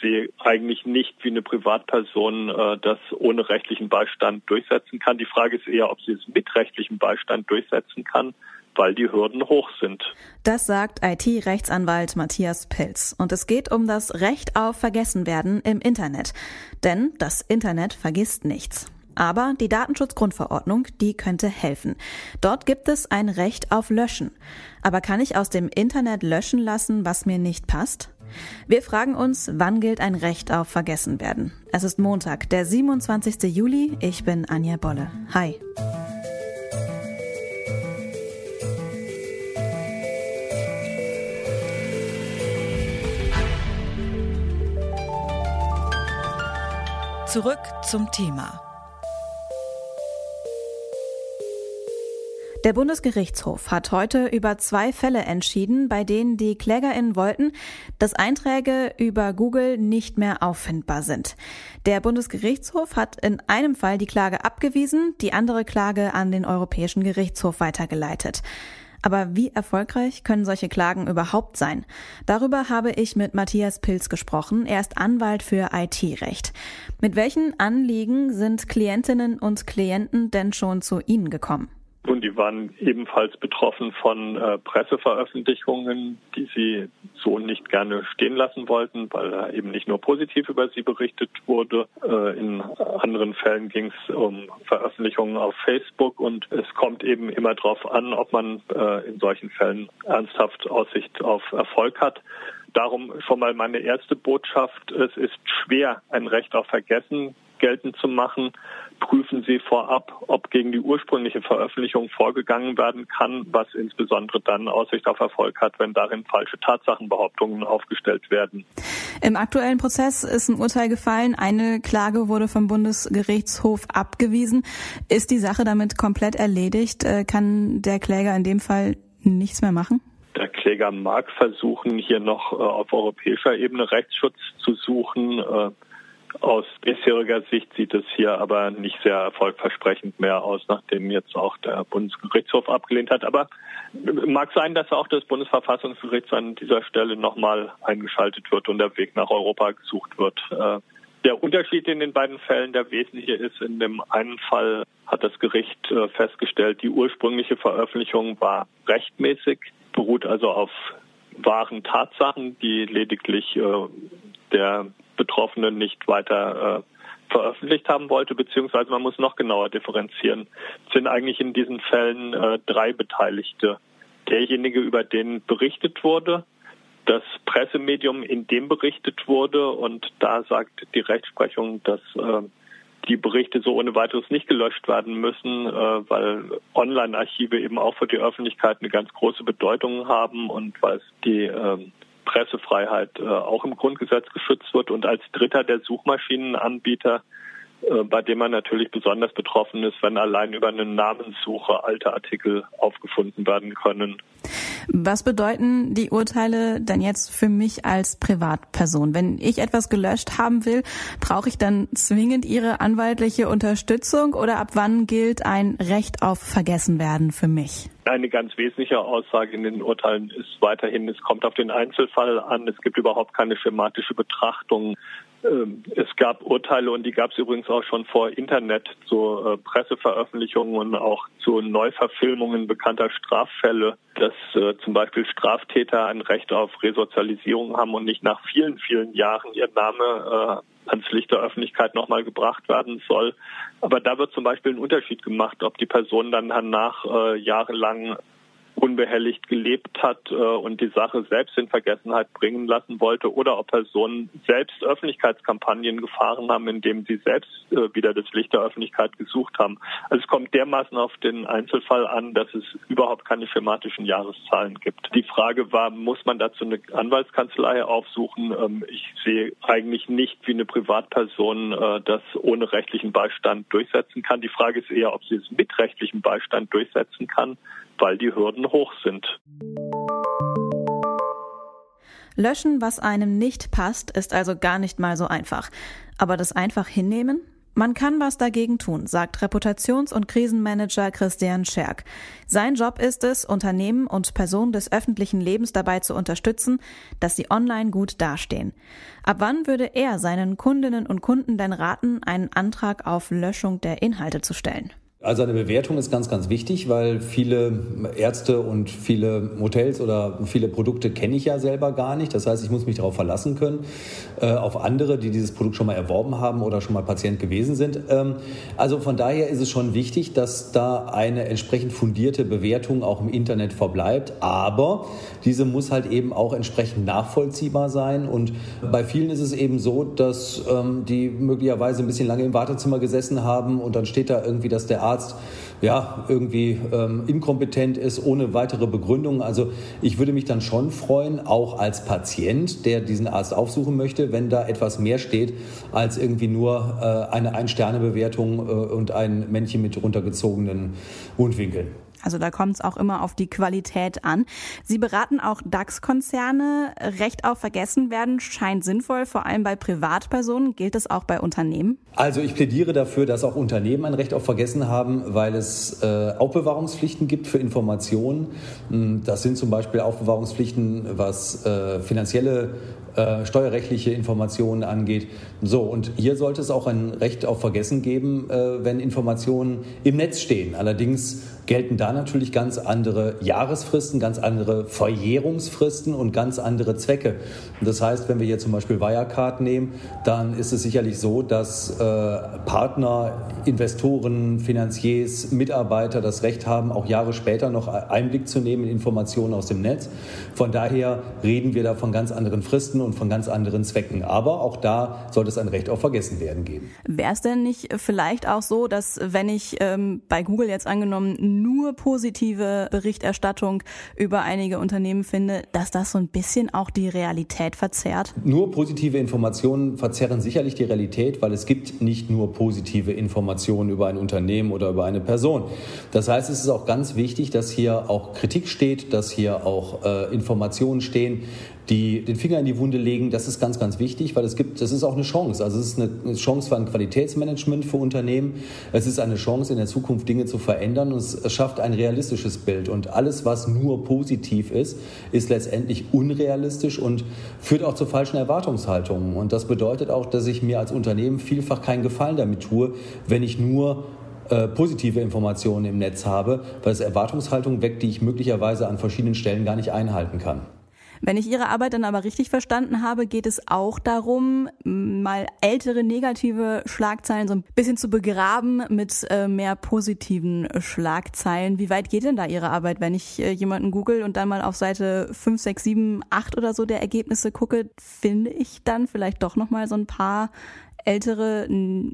sehe eigentlich nicht, wie eine Privatperson äh, das ohne rechtlichen Beistand durchsetzen kann. Die Frage ist eher, ob sie es mit rechtlichem Beistand durchsetzen kann weil die Hürden hoch sind. Das sagt IT-Rechtsanwalt Matthias Pilz. Und es geht um das Recht auf Vergessenwerden im Internet. Denn das Internet vergisst nichts. Aber die Datenschutzgrundverordnung, die könnte helfen. Dort gibt es ein Recht auf Löschen. Aber kann ich aus dem Internet löschen lassen, was mir nicht passt? Wir fragen uns, wann gilt ein Recht auf Vergessenwerden? Es ist Montag, der 27. Juli. Ich bin Anja Bolle. Hi. Zurück zum Thema. Der Bundesgerichtshof hat heute über zwei Fälle entschieden, bei denen die KlägerInnen wollten, dass Einträge über Google nicht mehr auffindbar sind. Der Bundesgerichtshof hat in einem Fall die Klage abgewiesen, die andere Klage an den Europäischen Gerichtshof weitergeleitet. Aber wie erfolgreich können solche Klagen überhaupt sein? Darüber habe ich mit Matthias Pilz gesprochen. Er ist Anwalt für IT-Recht. Mit welchen Anliegen sind Klientinnen und Klienten denn schon zu Ihnen gekommen? Und die waren ebenfalls betroffen von äh, Presseveröffentlichungen, die sie so nicht gerne stehen lassen wollten, weil da eben nicht nur positiv über sie berichtet wurde. Äh, in anderen Fällen ging es um Veröffentlichungen auf Facebook und es kommt eben immer darauf an, ob man äh, in solchen Fällen ernsthaft Aussicht auf Erfolg hat. Darum schon mal meine erste Botschaft. Es ist schwer, ein Recht auf Vergessen geltend zu machen, prüfen Sie vorab, ob gegen die ursprüngliche Veröffentlichung vorgegangen werden kann, was insbesondere dann Aussicht auf Erfolg hat, wenn darin falsche Tatsachenbehauptungen aufgestellt werden. Im aktuellen Prozess ist ein Urteil gefallen. Eine Klage wurde vom Bundesgerichtshof abgewiesen. Ist die Sache damit komplett erledigt? Äh, kann der Kläger in dem Fall nichts mehr machen? Der Kläger mag versuchen, hier noch äh, auf europäischer Ebene Rechtsschutz zu suchen. Aus bisheriger Sicht sieht es hier aber nicht sehr erfolgversprechend mehr aus, nachdem jetzt auch der Bundesgerichtshof abgelehnt hat. Aber mag sein, dass auch das Bundesverfassungsgericht an dieser Stelle nochmal eingeschaltet wird und der Weg nach Europa gesucht wird. Äh, der Unterschied in den beiden Fällen, der wesentliche ist, in dem einen Fall hat das Gericht äh, festgestellt, die ursprüngliche Veröffentlichung war rechtmäßig, beruht also auf wahren Tatsachen, die lediglich äh, der Betroffene nicht weiter äh, veröffentlicht haben wollte, beziehungsweise man muss noch genauer differenzieren. Es sind eigentlich in diesen Fällen äh, drei Beteiligte. Derjenige, über den berichtet wurde, das Pressemedium, in dem berichtet wurde, und da sagt die Rechtsprechung, dass äh, die Berichte so ohne weiteres nicht gelöscht werden müssen, äh, weil Online-Archive eben auch für die Öffentlichkeit eine ganz große Bedeutung haben und weil es die äh, Pressefreiheit äh, auch im Grundgesetz geschützt wird. Und als dritter der Suchmaschinenanbieter, bei dem man natürlich besonders betroffen ist, wenn allein über eine Namenssuche alte Artikel aufgefunden werden können. Was bedeuten die Urteile denn jetzt für mich als Privatperson? Wenn ich etwas gelöscht haben will, brauche ich dann zwingend Ihre anwaltliche Unterstützung oder ab wann gilt ein Recht auf Vergessenwerden für mich? Eine ganz wesentliche Aussage in den Urteilen ist weiterhin, es kommt auf den Einzelfall an. Es gibt überhaupt keine schematische Betrachtung. Ähm, es gab Urteile und die gab es übrigens auch schon vor Internet zu äh, Presseveröffentlichungen und auch zu Neuverfilmungen bekannter Straffälle, dass äh, zum Beispiel Straftäter ein Recht auf Resozialisierung haben und nicht nach vielen, vielen Jahren ihr Name äh, ans Licht der Öffentlichkeit nochmal gebracht werden soll. Aber da wird zum Beispiel ein Unterschied gemacht, ob die Person dann danach jahrelang unbehelligt gelebt hat äh, und die Sache selbst in Vergessenheit bringen lassen wollte oder ob Personen selbst Öffentlichkeitskampagnen gefahren haben, indem sie selbst äh, wieder das Licht der Öffentlichkeit gesucht haben. Also es kommt dermaßen auf den Einzelfall an, dass es überhaupt keine schematischen Jahreszahlen gibt. Die Frage war, muss man dazu eine Anwaltskanzlei aufsuchen? Ähm, ich sehe eigentlich nicht, wie eine Privatperson äh, das ohne rechtlichen Beistand durchsetzen kann. Die Frage ist eher, ob sie es mit rechtlichem Beistand durchsetzen kann weil die Hürden hoch sind. Löschen, was einem nicht passt, ist also gar nicht mal so einfach. Aber das einfach hinnehmen? Man kann was dagegen tun, sagt Reputations- und Krisenmanager Christian Scherk. Sein Job ist es, Unternehmen und Personen des öffentlichen Lebens dabei zu unterstützen, dass sie online gut dastehen. Ab wann würde er seinen Kundinnen und Kunden denn raten, einen Antrag auf Löschung der Inhalte zu stellen? Also eine Bewertung ist ganz, ganz wichtig, weil viele Ärzte und viele Hotels oder viele Produkte kenne ich ja selber gar nicht. Das heißt, ich muss mich darauf verlassen können, äh, auf andere, die dieses Produkt schon mal erworben haben oder schon mal Patient gewesen sind. Ähm, also von daher ist es schon wichtig, dass da eine entsprechend fundierte Bewertung auch im Internet verbleibt. Aber diese muss halt eben auch entsprechend nachvollziehbar sein. Und bei vielen ist es eben so, dass ähm, die möglicherweise ein bisschen lange im Wartezimmer gesessen haben und dann steht da irgendwie, dass der Arzt ja, irgendwie ähm, inkompetent ist, ohne weitere Begründung. Also ich würde mich dann schon freuen, auch als Patient, der diesen Arzt aufsuchen möchte, wenn da etwas mehr steht als irgendwie nur äh, eine Ein-Sterne-Bewertung äh, und ein Männchen mit runtergezogenen Mundwinkeln. Also da kommt es auch immer auf die Qualität an. Sie beraten auch DAX-Konzerne. Recht auf vergessen werden scheint sinnvoll, vor allem bei Privatpersonen. Gilt es auch bei Unternehmen? Also ich plädiere dafür, dass auch Unternehmen ein Recht auf Vergessen haben, weil es äh, Aufbewahrungspflichten gibt für Informationen. Hm, das sind zum Beispiel Aufbewahrungspflichten, was äh, finanzielle äh, steuerrechtliche Informationen angeht. So, und hier sollte es auch ein Recht auf Vergessen geben, äh, wenn Informationen im Netz stehen. Allerdings gelten da natürlich ganz andere Jahresfristen, ganz andere Verjährungsfristen und ganz andere Zwecke. Das heißt, wenn wir hier zum Beispiel Wirecard nehmen, dann ist es sicherlich so, dass äh, Partner, Investoren, Finanziers, Mitarbeiter das Recht haben, auch Jahre später noch Einblick zu nehmen in Informationen aus dem Netz. Von daher reden wir da von ganz anderen Fristen und von ganz anderen Zwecken. Aber auch da sollte es ein Recht auf Vergessenwerden geben. Wäre es denn nicht vielleicht auch so, dass wenn ich ähm, bei Google jetzt angenommen nur positive Berichterstattung über einige Unternehmen finde, dass das so ein bisschen auch die Realität verzerrt? Nur positive Informationen verzerren sicherlich die Realität, weil es gibt nicht nur positive Informationen über ein Unternehmen oder über eine Person. Das heißt, es ist auch ganz wichtig, dass hier auch Kritik steht, dass hier auch äh, Informationen stehen, die den Finger in die Wunde legen, das ist ganz, ganz wichtig, weil es gibt, das ist auch eine Chance. Also es ist eine Chance für ein Qualitätsmanagement für Unternehmen. Es ist eine Chance, in der Zukunft Dinge zu verändern und es schafft ein realistisches Bild. Und alles, was nur positiv ist, ist letztendlich unrealistisch und führt auch zu falschen Erwartungshaltungen. Und das bedeutet auch, dass ich mir als Unternehmen vielfach keinen Gefallen damit tue, wenn ich nur äh, positive Informationen im Netz habe, weil es Erwartungshaltungen weckt, die ich möglicherweise an verschiedenen Stellen gar nicht einhalten kann. Wenn ich Ihre Arbeit dann aber richtig verstanden habe, geht es auch darum, mal ältere negative Schlagzeilen so ein bisschen zu begraben mit äh, mehr positiven Schlagzeilen. Wie weit geht denn da Ihre Arbeit, wenn ich äh, jemanden google und dann mal auf Seite 5, 6, 7, 8 oder so der Ergebnisse gucke, finde ich dann vielleicht doch nochmal so ein paar ältere,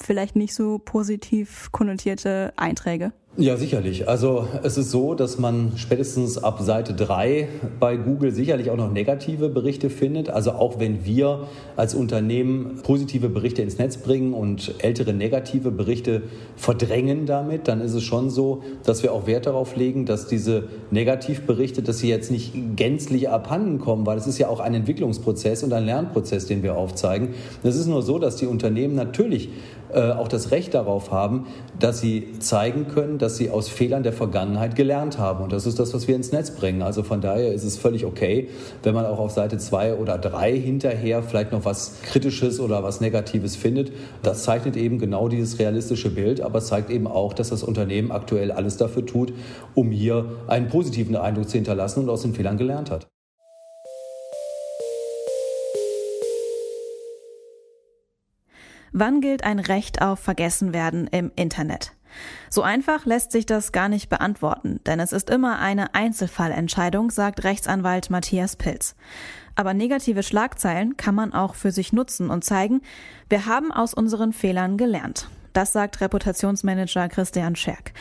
vielleicht nicht so positiv konnotierte Einträge? Ja, sicherlich. Also es ist so, dass man spätestens ab Seite 3 bei Google sicherlich auch noch negative Berichte findet. Also auch wenn wir als Unternehmen positive Berichte ins Netz bringen und ältere negative Berichte verdrängen damit, dann ist es schon so, dass wir auch Wert darauf legen, dass diese Negativberichte, dass sie jetzt nicht gänzlich abhanden kommen, weil es ist ja auch ein Entwicklungsprozess und ein Lernprozess, den wir aufzeigen. Es ist nur so, dass die Unternehmen natürlich äh, auch das Recht darauf haben, dass sie zeigen können, dass sie aus Fehlern der Vergangenheit gelernt haben. Und das ist das, was wir ins Netz bringen. Also von daher ist es völlig okay, wenn man auch auf Seite 2 oder 3 hinterher vielleicht noch was Kritisches oder was Negatives findet. Das zeichnet eben genau dieses realistische Bild, aber zeigt eben auch, dass das Unternehmen aktuell alles dafür tut, um hier einen positiven Eindruck zu hinterlassen und aus den Fehlern gelernt hat. Wann gilt ein Recht auf Vergessenwerden im Internet? So einfach lässt sich das gar nicht beantworten, denn es ist immer eine Einzelfallentscheidung, sagt Rechtsanwalt Matthias Pilz. Aber negative Schlagzeilen kann man auch für sich nutzen und zeigen, wir haben aus unseren Fehlern gelernt. Das sagt Reputationsmanager Christian Scherk.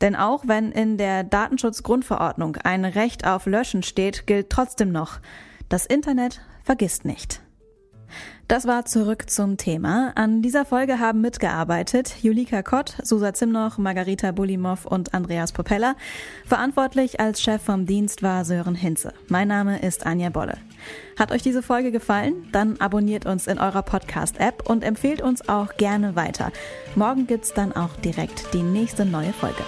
Denn auch wenn in der Datenschutzgrundverordnung ein Recht auf Löschen steht, gilt trotzdem noch, das Internet vergisst nicht. Das war zurück zum Thema. An dieser Folge haben mitgearbeitet Julika Kott, Susa Zimnoch, Margarita Bulimov und Andreas Popella. Verantwortlich als Chef vom Dienst war Sören Hinze. Mein Name ist Anja Bolle. Hat euch diese Folge gefallen? Dann abonniert uns in eurer Podcast-App und empfehlt uns auch gerne weiter. Morgen gibt's dann auch direkt die nächste neue Folge.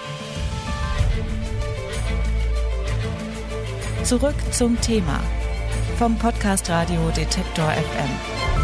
Zurück zum Thema vom Podcast Radio Detektor FM.